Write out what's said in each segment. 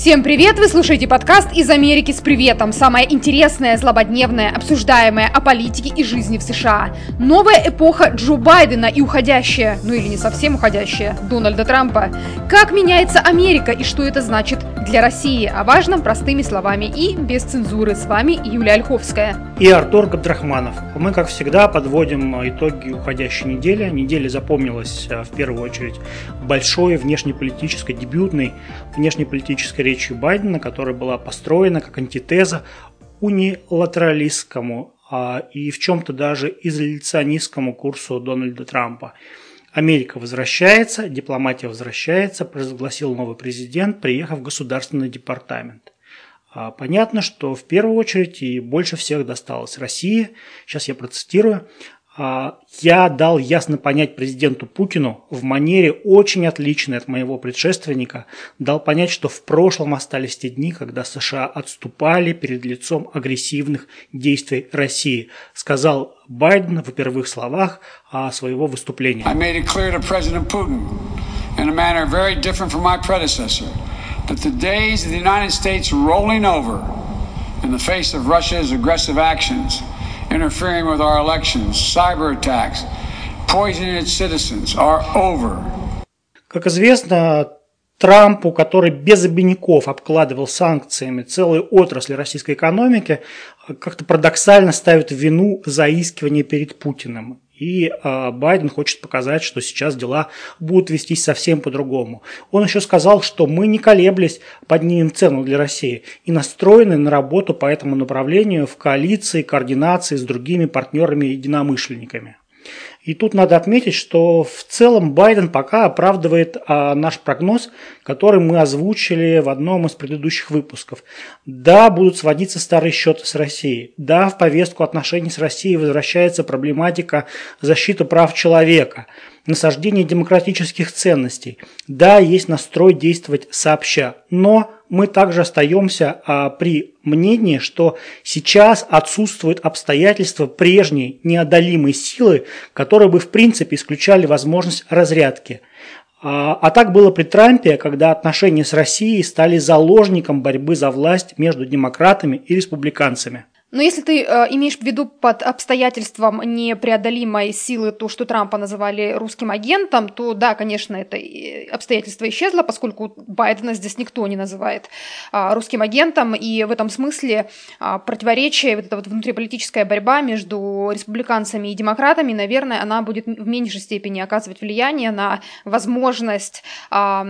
Всем привет! Вы слушаете подкаст «Из Америки с приветом». Самое интересное, злободневное, обсуждаемое о политике и жизни в США. Новая эпоха Джо Байдена и уходящая, ну или не совсем уходящая, Дональда Трампа. Как меняется Америка и что это значит для России? О важном простыми словами и без цензуры. С вами Юлия Ольховская. И Артур Габдрахманов. Мы, как всегда, подводим итоги уходящей недели. Неделя запомнилась э, в первую очередь большой внешнеполитической, дебютной внешнеполитической речью Байдена, которая была построена как антитеза унилатералистскому а, и в чем-то даже изоляционистскому курсу Дональда Трампа. Америка возвращается, дипломатия возвращается, провозгласил новый президент, приехав в Государственный департамент. А, понятно, что в первую очередь и больше всех досталось России. Сейчас я процитирую. А, я дал ясно понять президенту Путину в манере очень отличной от моего предшественника, дал понять, что в прошлом остались те дни, когда США отступали перед лицом агрессивных действий России, сказал Байден в первых словах своего выступления. In the face of Russia's aggressive actions – interfering with our elections, cyber attacks, poisoning its citizens are over. Как известно, Трампу, который без обиняков обкладывал санкциями целые отрасли российской экономики, как-то парадоксально ставит вину заискивания перед Путиным. И э, Байден хочет показать, что сейчас дела будут вестись совсем по-другому. Он еще сказал, что мы не колеблясь поднимем цену для России и настроены на работу по этому направлению в коалиции, координации с другими партнерами и тут надо отметить, что в целом Байден пока оправдывает а, наш прогноз, который мы озвучили в одном из предыдущих выпусков. Да, будут сводиться старые счеты с Россией. Да, в повестку отношений с Россией возвращается проблематика защиты прав человека – насаждение демократических ценностей. Да, есть настрой действовать сообща, но мы также остаемся а, при мнении, что сейчас отсутствуют обстоятельства прежней неодолимой силы, которые бы в принципе исключали возможность разрядки. А, а так было при Трампе, когда отношения с Россией стали заложником борьбы за власть между демократами и республиканцами. Но если ты э, имеешь в виду под обстоятельством непреодолимой силы то, что Трампа называли русским агентом, то да, конечно, это обстоятельство исчезло, поскольку Байдена здесь никто не называет э, русским агентом, и в этом смысле э, противоречие, вот эта вот внутриполитическая борьба между республиканцами и демократами, наверное, она будет в меньшей степени оказывать влияние на возможность э,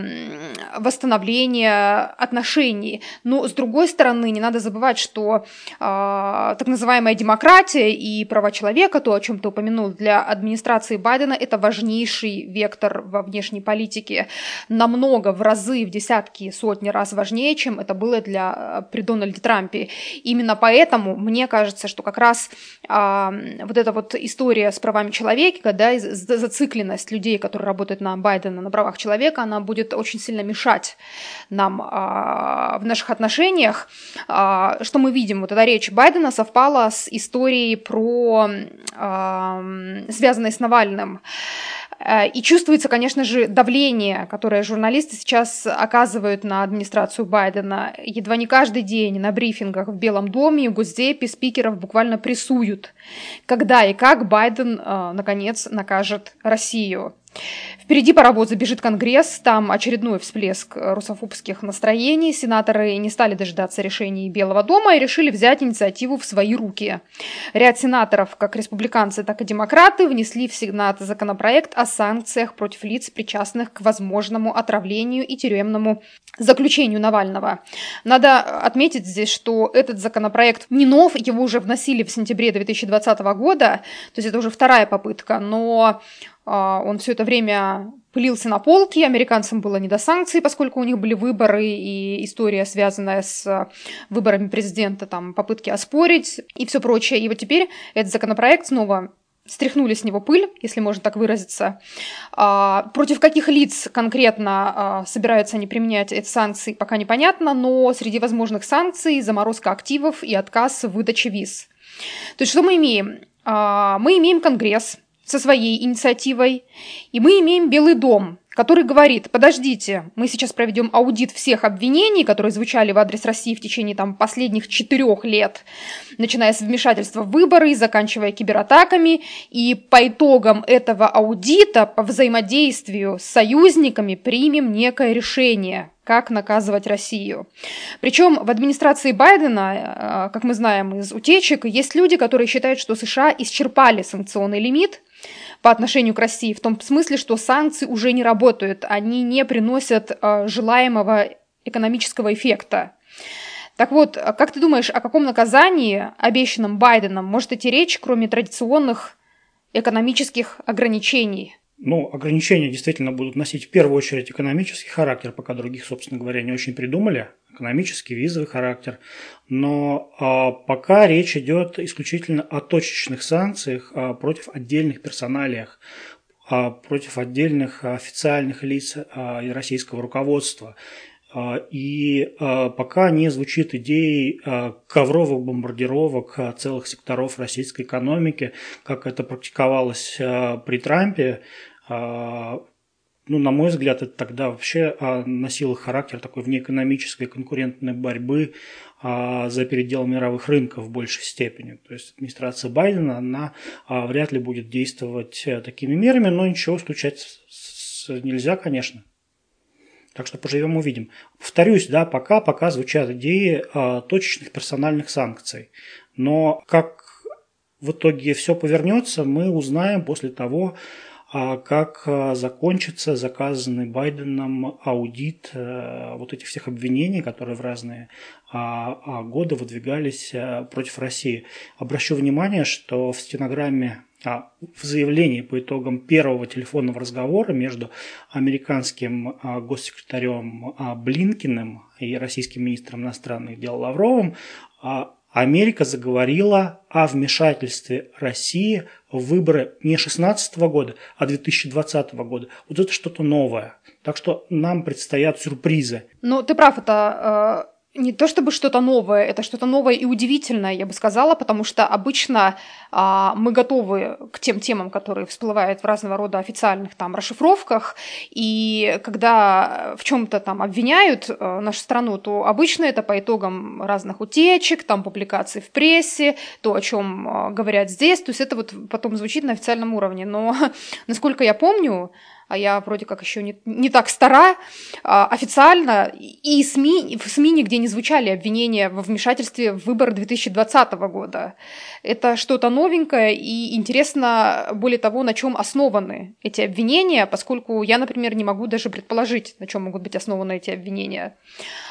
восстановления отношений. Но, с другой стороны, не надо забывать, что э, так называемая демократия и права человека, то, о чем ты упомянул, для администрации Байдена это важнейший вектор во внешней политике, намного, в разы, в десятки, сотни раз важнее, чем это было для а, при Дональде Трампе. Именно поэтому мне кажется, что как раз а, вот эта вот история с правами человека, да, зацикленность людей, которые работают на Байдена на правах человека, она будет очень сильно мешать нам а, в наших отношениях. А, что мы видим? Вот эта речь Байдена Байдена совпало с историей про связанной с Навальным. Э, и чувствуется, конечно же, давление, которое журналисты сейчас оказывают на администрацию Байдена. Едва не каждый день на брифингах в Белом доме, в Госдепе спикеров буквально прессуют, когда и как Байден, э, наконец, накажет Россию. Впереди паровоз забежит Конгресс, там очередной всплеск русофобских настроений. Сенаторы не стали дожидаться решений Белого дома и решили взять инициативу в свои руки. Ряд сенаторов, как республиканцы, так и демократы, внесли в Сенат законопроект о санкциях против лиц, причастных к возможному отравлению и тюремному заключению Навального. Надо отметить здесь, что этот законопроект не нов, его уже вносили в сентябре 2020 года, то есть это уже вторая попытка, но а, он все это время пылился на полке, американцам было не до санкций, поскольку у них были выборы и история, связанная с выборами президента, там попытки оспорить и все прочее. И вот теперь этот законопроект снова стряхнули с него пыль, если можно так выразиться. А, против каких лиц конкретно а, собираются они применять эти санкции, пока непонятно, но среди возможных санкций заморозка активов и отказ в выдаче виз. То есть что мы имеем? Мы имеем Конгресс, со своей инициативой, и мы имеем Белый дом, который говорит, подождите, мы сейчас проведем аудит всех обвинений, которые звучали в адрес России в течение там, последних четырех лет, начиная с вмешательства в выборы и заканчивая кибератаками, и по итогам этого аудита по взаимодействию с союзниками примем некое решение, как наказывать Россию. Причем в администрации Байдена, э, как мы знаем из утечек, есть люди, которые считают, что США исчерпали санкционный лимит по отношению к России, в том смысле, что санкции уже не работают, они не приносят э, желаемого экономического эффекта. Так вот, как ты думаешь, о каком наказании, обещанном Байденом, может идти речь, кроме традиционных экономических ограничений? Ну, ограничения действительно будут носить в первую очередь экономический характер, пока других, собственно говоря, не очень придумали. Экономический, визовый характер. Но а, пока речь идет исключительно о точечных санкциях а, против отдельных персоналиях, а, против отдельных официальных лиц российского руководства. И пока не звучит идеи ковровых бомбардировок целых секторов российской экономики, как это практиковалось при Трампе, ну, на мой взгляд, это тогда вообще носило характер такой внеэкономической конкурентной борьбы за передел мировых рынков в большей степени. То есть администрация Байдена, она вряд ли будет действовать такими мерами, но ничего стучать нельзя, конечно. Так что поживем увидим. Повторюсь, да, пока, пока звучат идеи э, точечных персональных санкций. Но как в итоге все повернется, мы узнаем после того, а, как а, закончится заказанный Байденом аудит э, вот этих всех обвинений, которые в разные годы выдвигались э, против России. Обращу внимание, что в стенограмме а, в заявлении по итогам первого телефонного разговора между американским а, госсекретарем а, Блинкиным и российским министром иностранных дел Лавровым Америка заговорила о вмешательстве России в выборы не 2016 года, а 2020 года. Вот это что-то новое. Так что нам предстоят сюрпризы. Ну, ты прав, это не то чтобы что-то новое, это что-то новое и удивительное, я бы сказала, потому что обычно а, мы готовы к тем темам, которые всплывают в разного рода официальных там расшифровках, и когда в чем-то там обвиняют а, нашу страну, то обычно это по итогам разных утечек, там публикаций в прессе, то, о чем а, говорят здесь, то есть это вот потом звучит на официальном уровне. Но, насколько я помню, а я вроде как еще не, не так стара, а, официально и СМИ, в СМИ нигде не звучали обвинения во вмешательстве в выборы 2020 года. Это что-то новенькое и интересно, более того, на чем основаны эти обвинения, поскольку я, например, не могу даже предположить, на чем могут быть основаны эти обвинения.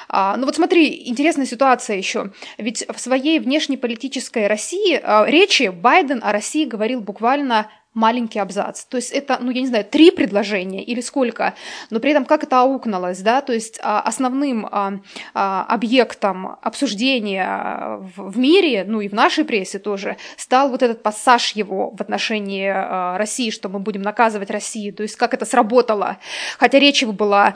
А, ну вот смотри, интересная ситуация еще. Ведь в своей внешнеполитической России а, речи Байден о России говорил буквально маленький абзац. То есть это, ну, я не знаю, три предложения или сколько, но при этом как это аукнулось, да, то есть а, основным а, а, объектом обсуждения в мире, ну и в нашей прессе тоже, стал вот этот пассаж его в отношении России, что мы будем наказывать Россию, то есть как это сработало. Хотя речь его была,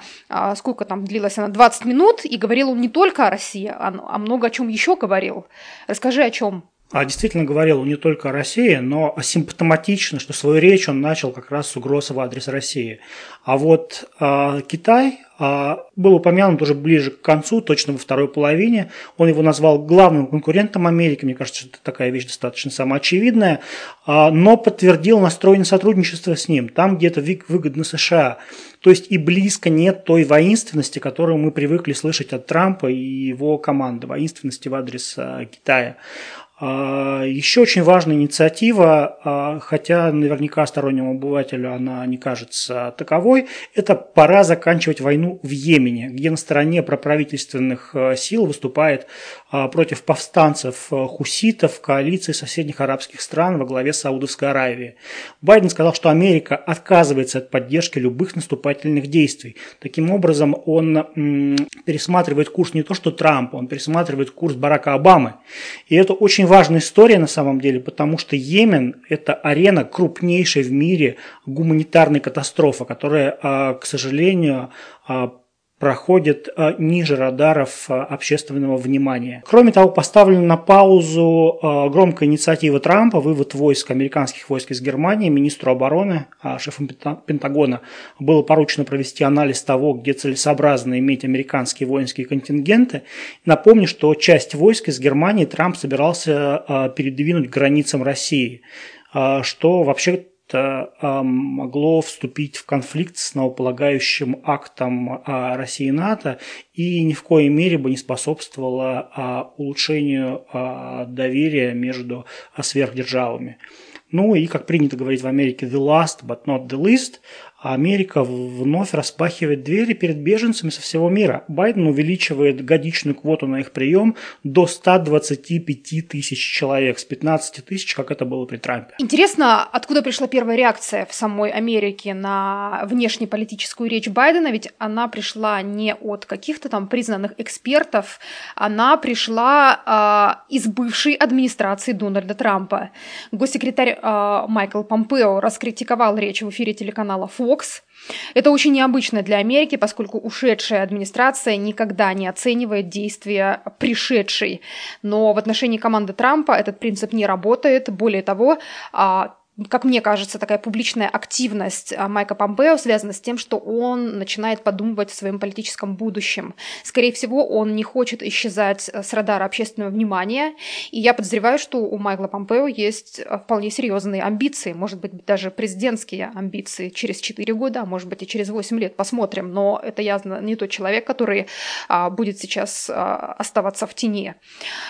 сколько там длилась она, 20 минут, и говорил он не только о России, а, много о чем еще говорил. Расскажи, о чем. А действительно говорил не только о России, но симптоматично, что свою речь он начал как раз с угрозы в адрес России. А вот э, Китай э, был упомянут уже ближе к концу, точно во второй половине. Он его назвал главным конкурентом Америки. Мне кажется, это такая вещь достаточно самоочевидная. Э, но подтвердил настрой на сотрудничество с ним. Там где-то выгодно США. То есть и близко нет той воинственности, которую мы привыкли слышать от Трампа и его команды. Воинственности в адрес э, Китая. А, Еще очень важная инициатива, а, хотя наверняка стороннему обывателю она не кажется таковой, это пора заканчивать войну в Йемене, где на стороне проправительственных а, сил выступает против повстанцев хуситов коалиции соседних арабских стран во главе Саудовской Аравии. Байден сказал, что Америка отказывается от поддержки любых наступательных действий. Таким образом, он пересматривает курс не то что Трампа, он пересматривает курс Барака Обамы. И это очень важная история на самом деле, потому что Йемен – это арена крупнейшей в мире гуманитарной катастрофы, которая, а, к сожалению, а, проходит э, ниже радаров э, общественного внимания. Кроме того, поставлена на паузу э, громкая инициатива Трампа, вывод войск, американских войск из Германии, министру обороны, шефом Пентагона было поручено провести анализ того, где целесообразно иметь американские воинские контингенты. Напомню, что часть войск из Германии Трамп собирался передвинуть к границам России, что вообще это а, могло вступить в конфликт с новополагающим актом а, России и НАТО и ни в коей мере бы не способствовало а, улучшению доверия между сверхдержавами. Ну и, как принято говорить в Америке, the last but not the least, а Америка вновь распахивает двери перед беженцами со всего мира. Байден увеличивает годичную квоту на их прием до 125 тысяч человек, с 15 тысяч, как это было при Трампе. Интересно, откуда пришла первая реакция в самой Америке на внешнеполитическую речь Байдена, ведь она пришла не от каких-то там признанных экспертов, она пришла э, из бывшей администрации Дональда Трампа. Госсекретарь э, Майкл Помпео раскритиковал речь в эфире телеканала Fox Fox. Это очень необычно для Америки, поскольку ушедшая администрация никогда не оценивает действия пришедшей. Но в отношении команды Трампа этот принцип не работает. Более того, а, как мне кажется, такая публичная активность а, Майка Помпео связана с тем, что он начинает подумывать о своем политическом будущем. Скорее всего, он не хочет исчезать э, с радара общественного внимания, и я подозреваю, что у Майкла Помпео есть э, вполне серьезные амбиции, может быть, даже президентские амбиции через 4 года, а может быть и через 8 лет, посмотрим, но это явно не тот человек, который а, будет сейчас а, оставаться в тени.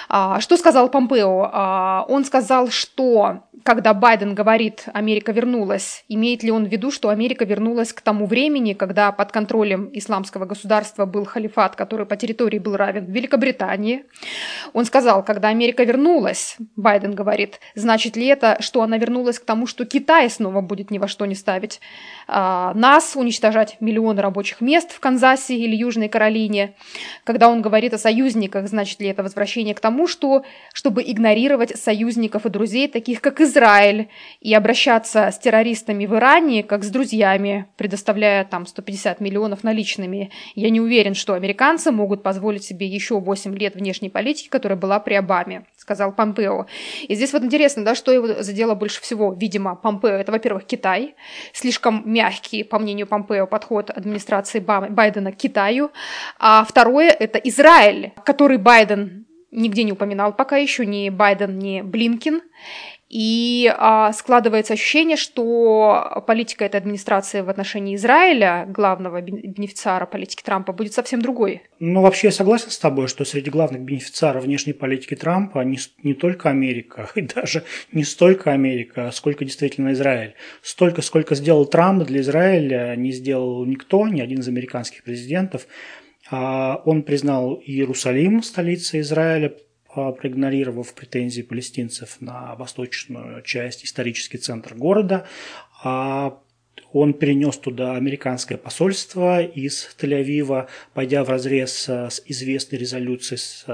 Что сказал Помпео? Он сказал, что когда Байден говорит «Америка вернулась», имеет ли он в виду, что Америка вернулась к тому времени, когда под контролем исламского государства был халифат, который по территории был равен Великобритании? Он сказал, когда Америка вернулась, Байден говорит, значит ли это, что она вернулась к тому, что Китай снова будет ни во что не ставить а, нас, уничтожать миллионы рабочих мест в Канзасе или Южной Каролине? Когда он говорит о союзниках, значит ли это возвращение к тому, что, чтобы игнорировать союзников и друзей, таких как Израиль и обращаться с террористами в Иране как с друзьями, предоставляя там 150 миллионов наличными. Я не уверен, что американцы могут позволить себе еще 8 лет внешней политики, которая была при Обаме, сказал Помпео. И здесь вот интересно, да, что его задело больше всего, видимо, Помпео. Это, во-первых, Китай, слишком мягкий, по мнению Помпео, подход администрации Байдена к Китаю. А второе – это Израиль, который Байден нигде не упоминал пока еще ни Байден, ни Блинкин. И а, складывается ощущение, что политика этой администрации в отношении Израиля, главного бенефициара политики Трампа, будет совсем другой. Ну, вообще я согласен с тобой, что среди главных бенефициаров внешней политики Трампа не, не только Америка, и даже не столько Америка, сколько действительно Израиль. Столько, сколько сделал Трамп для Израиля, не сделал никто, ни один из американских президентов. А, он признал Иерусалим столицей Израиля, а, проигнорировав претензии палестинцев на восточную часть, исторический центр города. А, он перенес туда американское посольство из Тель-Авива, пойдя в разрез с известной резолюцией, с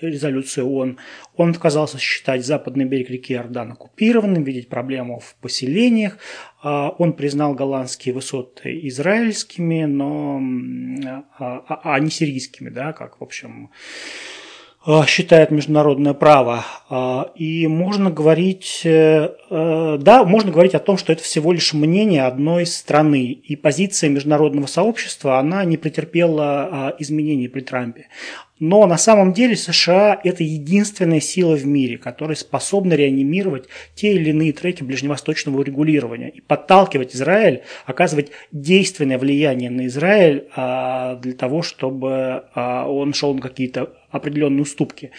резолюцией ООН. Он отказался считать западный берег реки Иордан оккупированным, видеть проблему в поселениях. А, он признал голландские высоты израильскими, но а не сирийскими, да, как, в общем, считает международное право. Э, и можно говорить, э, да, можно говорить о том, что это всего лишь мнение одной страны. И позиция международного сообщества, она не претерпела изменений при Трампе. Но на самом деле США – это единственная сила в мире, которая способна реанимировать те или иные треки ближневосточного регулирования и подталкивать Израиль, оказывать действенное влияние на Израиль а, для того, чтобы а, он шел на какие-то определенные уступки.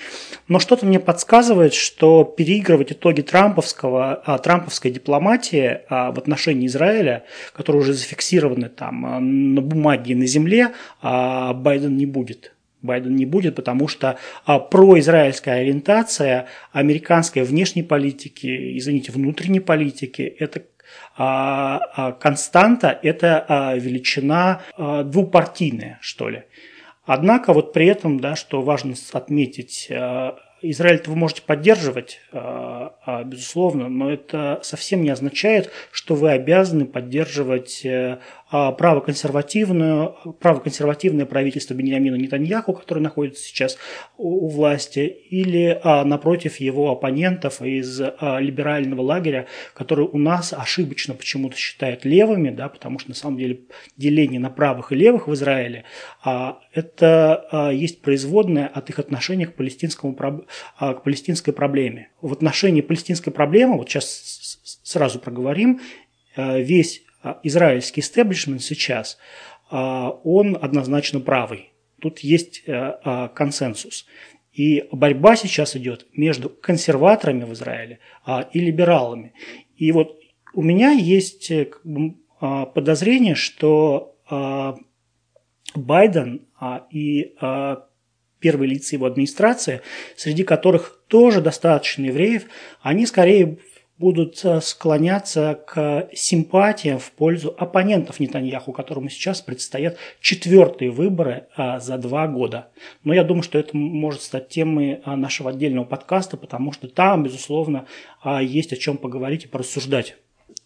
Но что-то мне подсказывает, что переигрывать итоги трамповского, а, трамповской дипломатии в отношении Израиля, которые уже зафиксированы там на бумаге и на земле, Байден не будет. Байден не будет, потому что а, произраильская ориентация американской внешней политики, извините, внутренней политики, это а, а, константа, это а, величина а, двупартийная, что ли. Однако вот при этом, да, что важно отметить, а, Израиль вы можете поддерживать, безусловно, но это совсем не означает, что вы обязаны поддерживать а, правоконсервативную, правоконсервативное правительство Беньямина Нетаньяху, которое находится сейчас у, власти, или а, напротив его оппонентов из а, либерального лагеря, который у нас ошибочно почему-то считают левыми, да, потому что на самом деле деление на правых и левых в Израиле а, это а, есть производное от их отношения к, палестинскому, а, к палестинской проблеме. В отношении палестинской проблемы, вот сейчас сразу проговорим, а, весь а, израильский истеблишмент сейчас, а, он однозначно правый. Тут есть э, а, консенсус. И борьба сейчас идет между консерваторами в Израиле и либералами. И вот у меня есть э, подозрение, что Байден и первые лица его администрации, среди которых тоже достаточно евреев, они скорее будут э, склоняться к симпатиям в пользу оппонентов Нетаньяху, которому сейчас предстоят четвертые выборы а, за два года. Но я думаю, что это может стать темой а, нашего отдельного подкаста, потому что там, безусловно, а, есть о чем поговорить и порассуждать.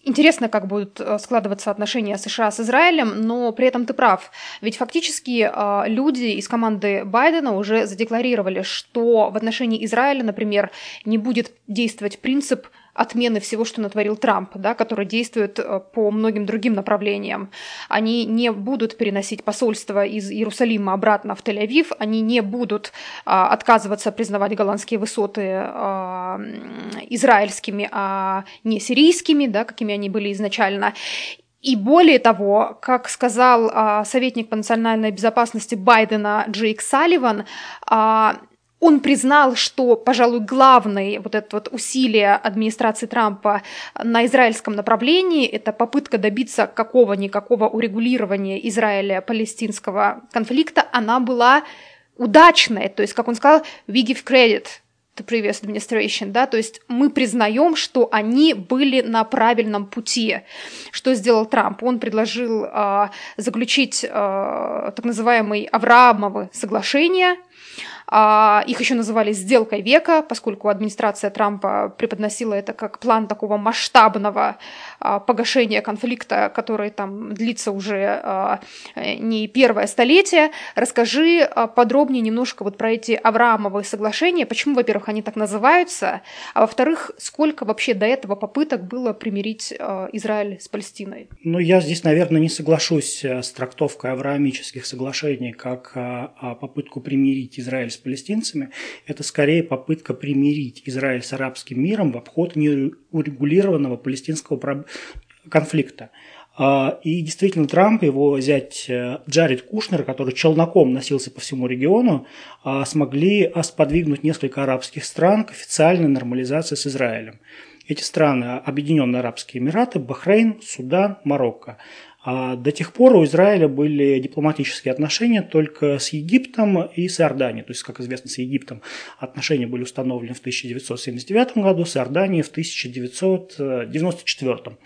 Интересно, как будут э, складываться отношения США с Израилем, но при этом ты прав. Ведь фактически люди из команды Байдена уже задекларировали, что в отношении Израиля, например, не будет действовать принцип отмены всего, что натворил Трамп, да, который действует э, по многим другим направлениям. Они не будут переносить посольство из Иерусалима обратно в Тель-Авив, они не будут а, отказываться признавать голландские высоты а, израильскими, а не сирийскими, да, какими они были изначально. И более того, как сказал а, советник по национальной безопасности Байдена Джейк Салливан, а, он признал, что, пожалуй, главное вот это вот усилие администрации Трампа на израильском направлении – это попытка добиться какого-никакого урегулирования Израиля-палестинского конфликта, она была удачной. То есть, как он сказал, we give credit to previous administration, да, то есть мы признаем, что они были на правильном пути. Что сделал Трамп? Он предложил э, заключить э, так называемые Авраамовы соглашения – их еще называли «сделкой века», поскольку администрация Трампа преподносила это как план такого масштабного а, погашения конфликта, который там длится уже а, не первое столетие. Расскажи подробнее немножко вот про эти Авраамовые соглашения, почему, во-первых, они так называются, а во-вторых, сколько вообще до этого попыток было примирить Израиль с Палестиной? Ну, я здесь, наверное, не соглашусь э, с трактовкой авраамических соглашений как попытку примирить Израиль с палестинцами, это скорее попытка примирить Израиль с арабским миром в обход неурегулированного палестинского конфликта. А, и действительно Трамп, его зять э, Джаред Кушнер, который челноком носился по всему региону, а, смогли сподвигнуть несколько арабских стран к официальной нормализации с Израилем. Эти страны – Объединенные Арабские Эмираты, Бахрейн, Судан, Марокко. А до тех пор у Израиля были дипломатические отношения только с Египтом и с Иорданией. То есть, как известно, с Египтом отношения были установлены в 1979 году, с Иорданией в 1994.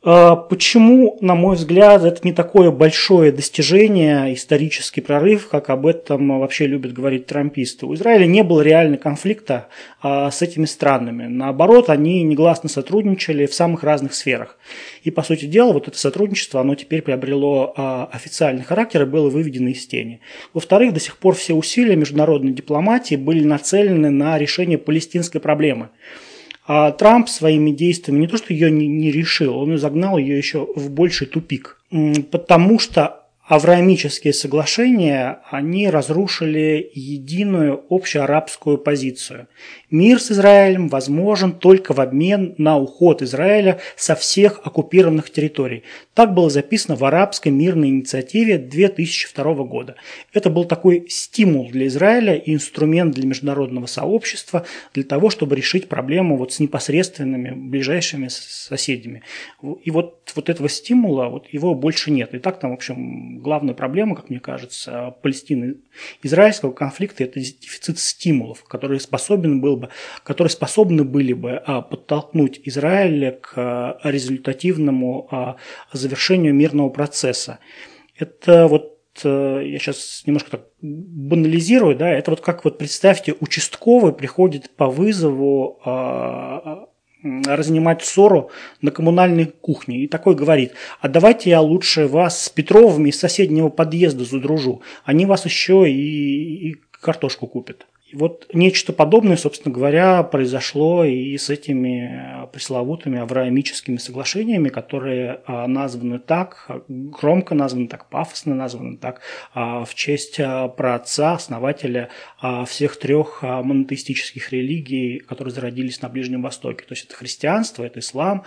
А почему, на мой взгляд, это не такое большое достижение, исторический прорыв, как об этом вообще любят говорить трамписты? У Израиля не было реального конфликта а, с этими странами. Наоборот, они негласно сотрудничали в самых разных сферах. И, по сути дела, вот это сотрудничество, оно теперь приобрело а, официальный характер и было выведено из тени. Во-вторых, до сих пор все усилия международной дипломатии были нацелены на решение палестинской проблемы. А Трамп своими действиями не то, что ее не, не решил, он загнал ее еще в больший тупик. Потому что Авраамические соглашения, они разрушили единую общеарабскую позицию. Мир с Израилем возможен только в обмен на уход Израиля со всех оккупированных территорий. Так было записано в арабской мирной инициативе 2002 года. Это был такой стимул для Израиля и инструмент для международного сообщества для того, чтобы решить проблему вот с непосредственными ближайшими соседями. И вот, вот этого стимула, вот его больше нет. И так там, в общем, главная проблема, как мне кажется, Палестины-израильского конфликта – это дефицит стимулов, которые, способен был бы, которые способны были бы а, подтолкнуть Израиль к а, результативному а, завершению мирного процесса. Это вот э, я сейчас немножко так банализирую, да, это вот как вот представьте, участковый приходит по вызову разнимать ссору на коммунальной кухне. И такой говорит, а давайте я лучше вас с Петровыми из соседнего подъезда задружу. Они вас еще и, и картошку купят. И вот нечто подобное, собственно говоря, произошло и с этими пресловутыми авраамическими соглашениями, которые а, названы так, громко названы так, пафосно названы так, а, в честь а, праотца, основателя всех трех монотеистических религий, которые зародились на Ближнем Востоке. То есть это христианство, это ислам,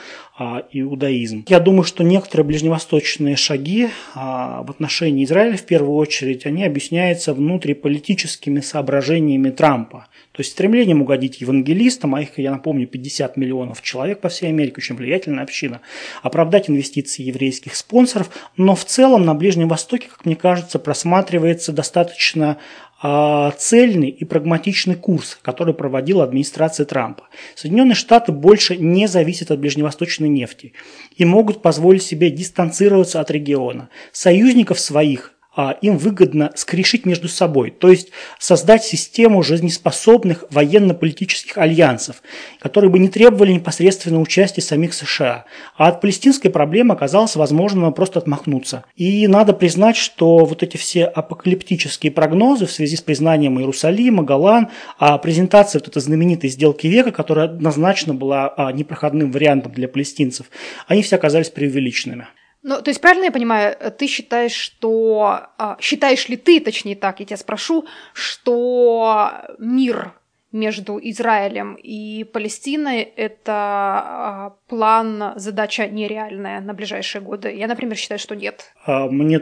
иудаизм. Я думаю, что некоторые ближневосточные шаги в отношении Израиля, в первую очередь, они объясняются внутриполитическими соображениями Трампа. То есть стремлением угодить евангелистам, а их, я напомню, 50 миллионов человек по всей Америке, очень влиятельная община, оправдать инвестиции еврейских спонсоров, но в целом на Ближнем Востоке, как мне кажется, просматривается достаточно а, цельный и прагматичный курс, который проводила администрация Трампа. Соединенные Штаты больше не зависят от ближневосточной нефти и могут позволить себе дистанцироваться от региона. Союзников своих им выгодно скрешить между собой, то есть создать систему жизнеспособных военно-политических альянсов, которые бы не требовали непосредственного участия самих США. А от палестинской проблемы оказалось возможно просто отмахнуться. И надо признать, что вот эти все апокалиптические прогнозы в связи с признанием Иерусалима, Голлан, а презентация вот этой знаменитой сделки века, которая однозначно была а, непроходным вариантом для палестинцев, они все оказались преувеличенными. Ну, то есть, правильно я понимаю, ты считаешь, что... А, считаешь ли ты, точнее так, я тебя спрошу, что мир между Израилем и Палестиной – это а, план, задача нереальная на ближайшие годы? Я, например, считаю, что нет. А, мне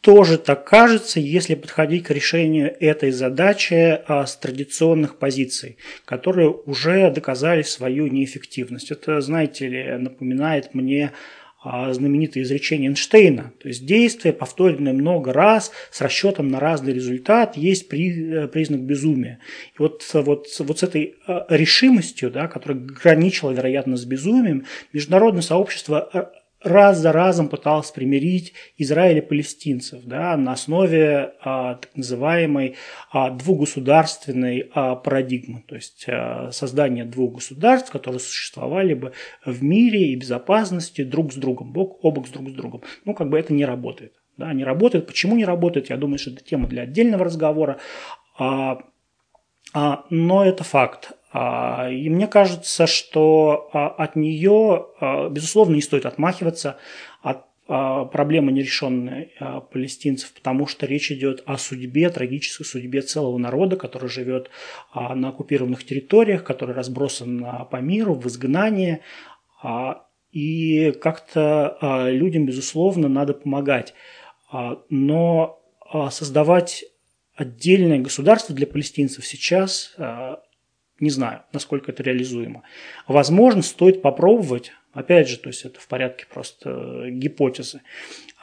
тоже так кажется, если подходить к решению этой задачи с традиционных позиций, которые уже доказали свою неэффективность. Это, знаете ли, напоминает мне знаменитое изречение Эйнштейна. То есть действие, повторенное много раз, с расчетом на разный результат, есть при, э, признак безумия. И вот, вот, вот с этой э, решимостью, да, которая граничила, вероятно, с безумием, международное сообщество э, раз за разом пытался примирить Израиль и палестинцев да, на основе а, так называемой а, двугосударственной а, парадигмы, то есть а, создание двух государств, которые существовали бы в мире и безопасности друг с другом, бок о бок с друг с другом. Ну, как бы это не работает. Да, не работает. Почему не работает? Я думаю, что это тема для отдельного разговора. А, а, но это факт. А, и мне кажется, что а, от нее, а, безусловно, не стоит отмахиваться от проблемы нерешенной палестинцев, потому что речь идет о судьбе, трагической судьбе целого народа, который живет на оккупированных территориях, который разбросан по миру, в изгнании. И как-то людям, безусловно, надо помогать. Но создавать отдельное государство для палестинцев сейчас не знаю, насколько это реализуемо. Возможно, стоит попробовать, опять же, то есть это в порядке просто э, гипотезы,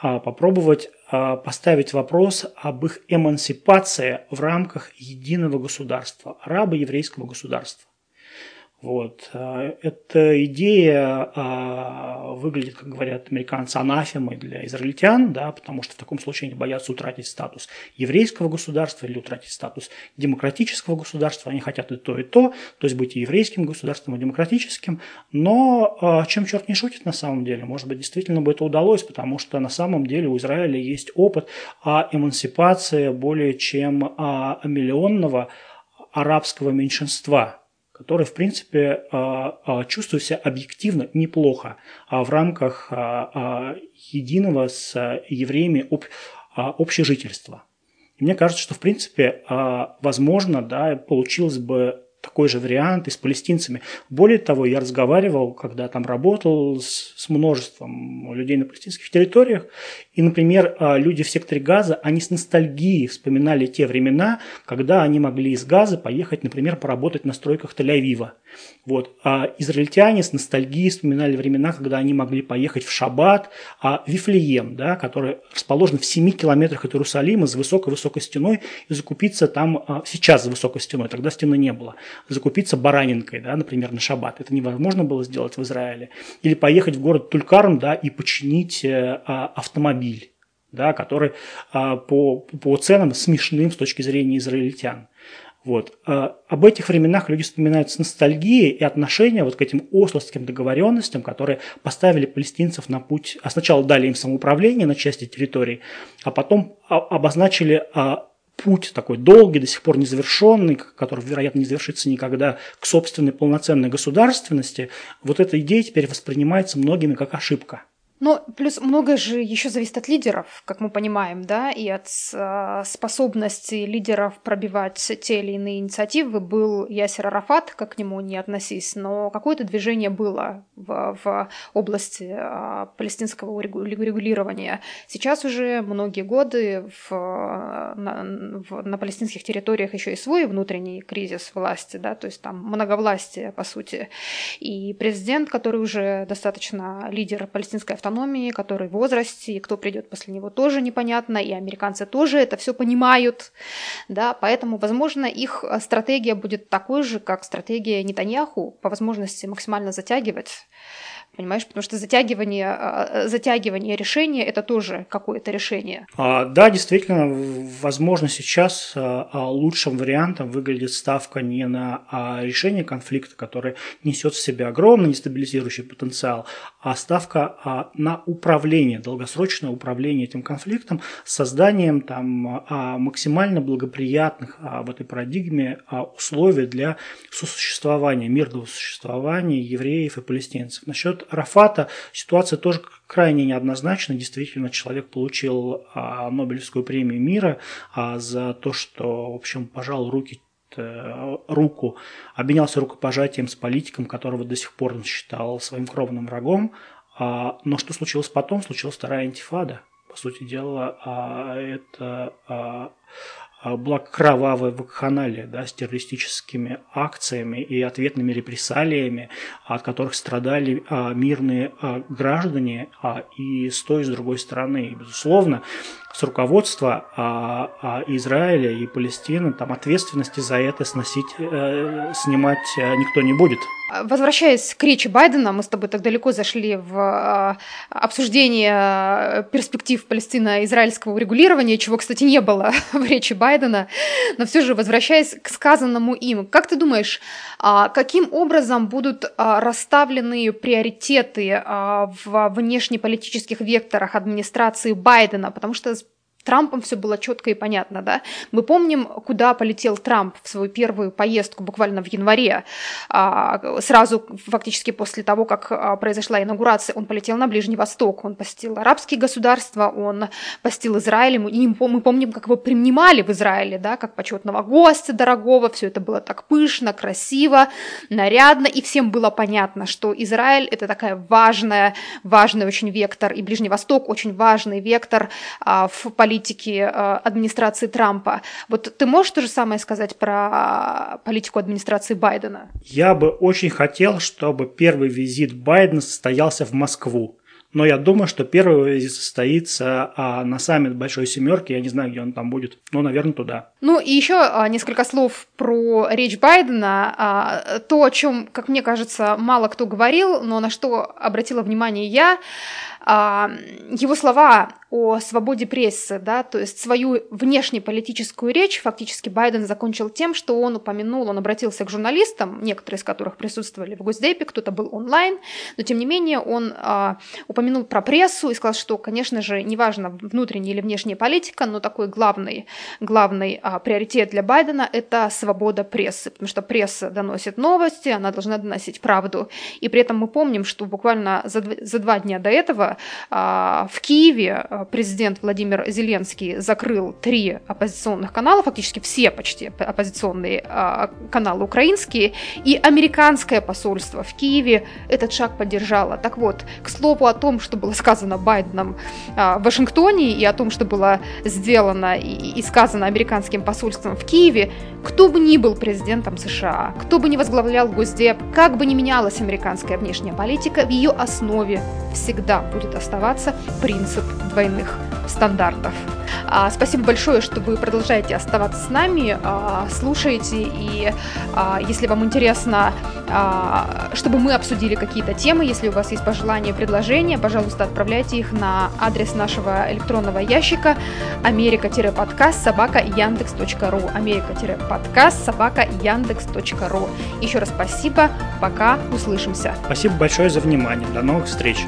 а, попробовать а, поставить вопрос об их эмансипации в рамках единого государства, арабо-еврейского государства. Вот. Э, эта идея а, выглядит, как говорят американцы, анафемой для израильтян, да, потому что в таком случае они боятся утратить статус еврейского государства или утратить статус демократического государства. Они хотят и то, и то, то есть быть и еврейским государством, и демократическим. Но а, чем черт не шутит на самом деле? Может быть, действительно бы это удалось, потому что на самом деле у Израиля есть опыт о эмансипации более чем а, миллионного арабского меньшинства – который, в принципе, а, а, чувствует себя объективно неплохо а в рамках единого с евреями общежительства. И мне кажется, что, в принципе, возможно, да, получилось бы такой же вариант и с палестинцами. Более того, я разговаривал, когда там работал с, с множеством людей на палестинских территориях, и, например, а, люди в секторе Газа, они с ностальгией вспоминали те времена, когда они могли из Газа поехать, например, поработать на стройках Тель-Авива. Вот. А израильтяне с ностальгией вспоминали времена, когда они могли поехать в Шаббат, а Вифлеем, да, который расположен в 7 километрах от Иерусалима за высокой-высокой стеной, и закупиться там, а, сейчас за высокой стеной, тогда стены не было, закупиться баранинкой, да, например, на Шаббат. Это невозможно было сделать в Израиле. Или поехать в город Тулькарм, да, и починить э, а, автомобиль да, который по, по ценам смешным с точки зрения израильтян. Вот. Об этих временах люди вспоминают с ностальгией и отношения вот к этим ословским договоренностям, которые поставили палестинцев на путь, а сначала дали им самоуправление на части территории, а потом обозначили путь такой долгий, до сих пор незавершенный, который, вероятно, не завершится никогда, к собственной полноценной государственности, вот эта идея теперь воспринимается многими как ошибка. Но плюс многое же еще зависит от лидеров, как мы понимаем, да, и от э, способности лидеров пробивать те или иные инициативы. Был Ясер Арафат, как к нему не относись, но какое-то движение было в, в области э, палестинского регулирования. Сейчас уже многие годы в, на, в, на палестинских территориях еще и свой внутренний кризис власти, да, то есть там многовластие, по сути. И президент, который уже достаточно лидер палестинской автономии, автономии, который в возрасте, и кто придет после него тоже непонятно, и американцы тоже это все понимают, да, поэтому, возможно, их стратегия будет такой же, как стратегия Нетаньяху, по возможности максимально затягивать Понимаешь, потому что затягивание, а, затягивание решения – это тоже какое-то решение. А, да, действительно, возможно, сейчас а, лучшим вариантом выглядит ставка не на решение конфликта, который несет в себе огромный нестабилизирующий потенциал, а ставка на управление, долгосрочное управление этим конфликтом, созданием там максимально благоприятных в этой парадигме условий для сосуществования, мирного существования евреев и палестинцев. Насчет Рафата ситуация тоже крайне неоднозначна. Действительно, человек получил а, Нобелевскую премию мира а, за то, что, в общем, пожал руки э, руку, обменялся рукопожатием с политиком, которого до сих пор он считал своим кровным врагом. А, но что случилось потом? Случилась вторая антифада. По сути дела, это была кровавая вакханалия да, с террористическими акциями и ответными репрессалиями, от которых страдали а, мирные а, граждане а, и с той и с другой стороны. И, безусловно, с руководства а, а, Израиля и Палестины там ответственности за это сносить, э, снимать э, никто не будет. Возвращаясь к речи Байдена, мы с тобой так далеко зашли в э, обсуждение перспектив палестино-израильского урегулирования, чего, кстати, не было в речи Байдена. Но все же, возвращаясь к сказанному им, как ты думаешь, а, каким образом будут расставлены приоритеты в внешнеполитических векторах администрации Байдена? Потому что Трампом все было четко и понятно, да. Мы помним, куда полетел Трамп в свою первую поездку буквально в январе, а, сразу фактически после того, как а, произошла инаугурация, он полетел на Ближний Восток, он посетил арабские государства, он посетил Израиль, и мы помним, как его принимали в Израиле, да, как почетного гостя дорогого, все это было так пышно, красиво, нарядно, и всем было понятно, что Израиль это такая важная, важный очень вектор, и Ближний Восток очень важный вектор а, в политике политики э, администрации Трампа. Вот ты можешь то же самое сказать про политику администрации Байдена? Я бы очень хотел, чтобы первый визит Байдена состоялся в Москву. Но я думаю, что первый визит состоится а, на саммит Большой Семерки. Я не знаю, где он там будет, но, наверное, туда. Ну и еще а, несколько слов про речь Байдена. А, то, о чем, как мне кажется, мало кто говорил, но на что обратила внимание я, его слова о свободе прессы, да, то есть свою внешнеполитическую речь фактически Байден закончил тем, что он упомянул, он обратился к журналистам, некоторые из которых присутствовали в Госдепе, кто-то был онлайн, но тем не менее он а, упомянул про прессу и сказал, что, конечно же, неважно, внутренняя или внешняя политика, но такой главный, главный а, приоритет для Байдена – это свобода прессы, потому что пресса доносит новости, она должна доносить правду, и при этом мы помним, что буквально за, за два дня до этого а, в Киеве а, президент Владимир Зеленский закрыл три оппозиционных канала, фактически все почти оппозиционные а, каналы украинские, и американское посольство в Киеве этот шаг поддержало. Так вот, к слову о том, что было сказано Байденом в Вашингтоне и о том, что было сделано и сказано американским посольством в Киеве, кто бы ни был президентом США, кто бы ни возглавлял Госдеп, как бы ни менялась американская внешняя политика, в ее основе всегда будет оставаться принцип двойных стандартов. А, спасибо большое, что вы продолжаете оставаться с нами, а, слушаете, и а, если вам интересно, чтобы мы обсудили какие-то темы, если у вас есть пожелания предложения, пожалуйста, отправляйте их на адрес нашего электронного ящика америка-подкаст собака яндекс.ру америка-подкаст собака яндекс.ру Еще раз спасибо, пока, услышимся. Спасибо большое за внимание, до новых встреч.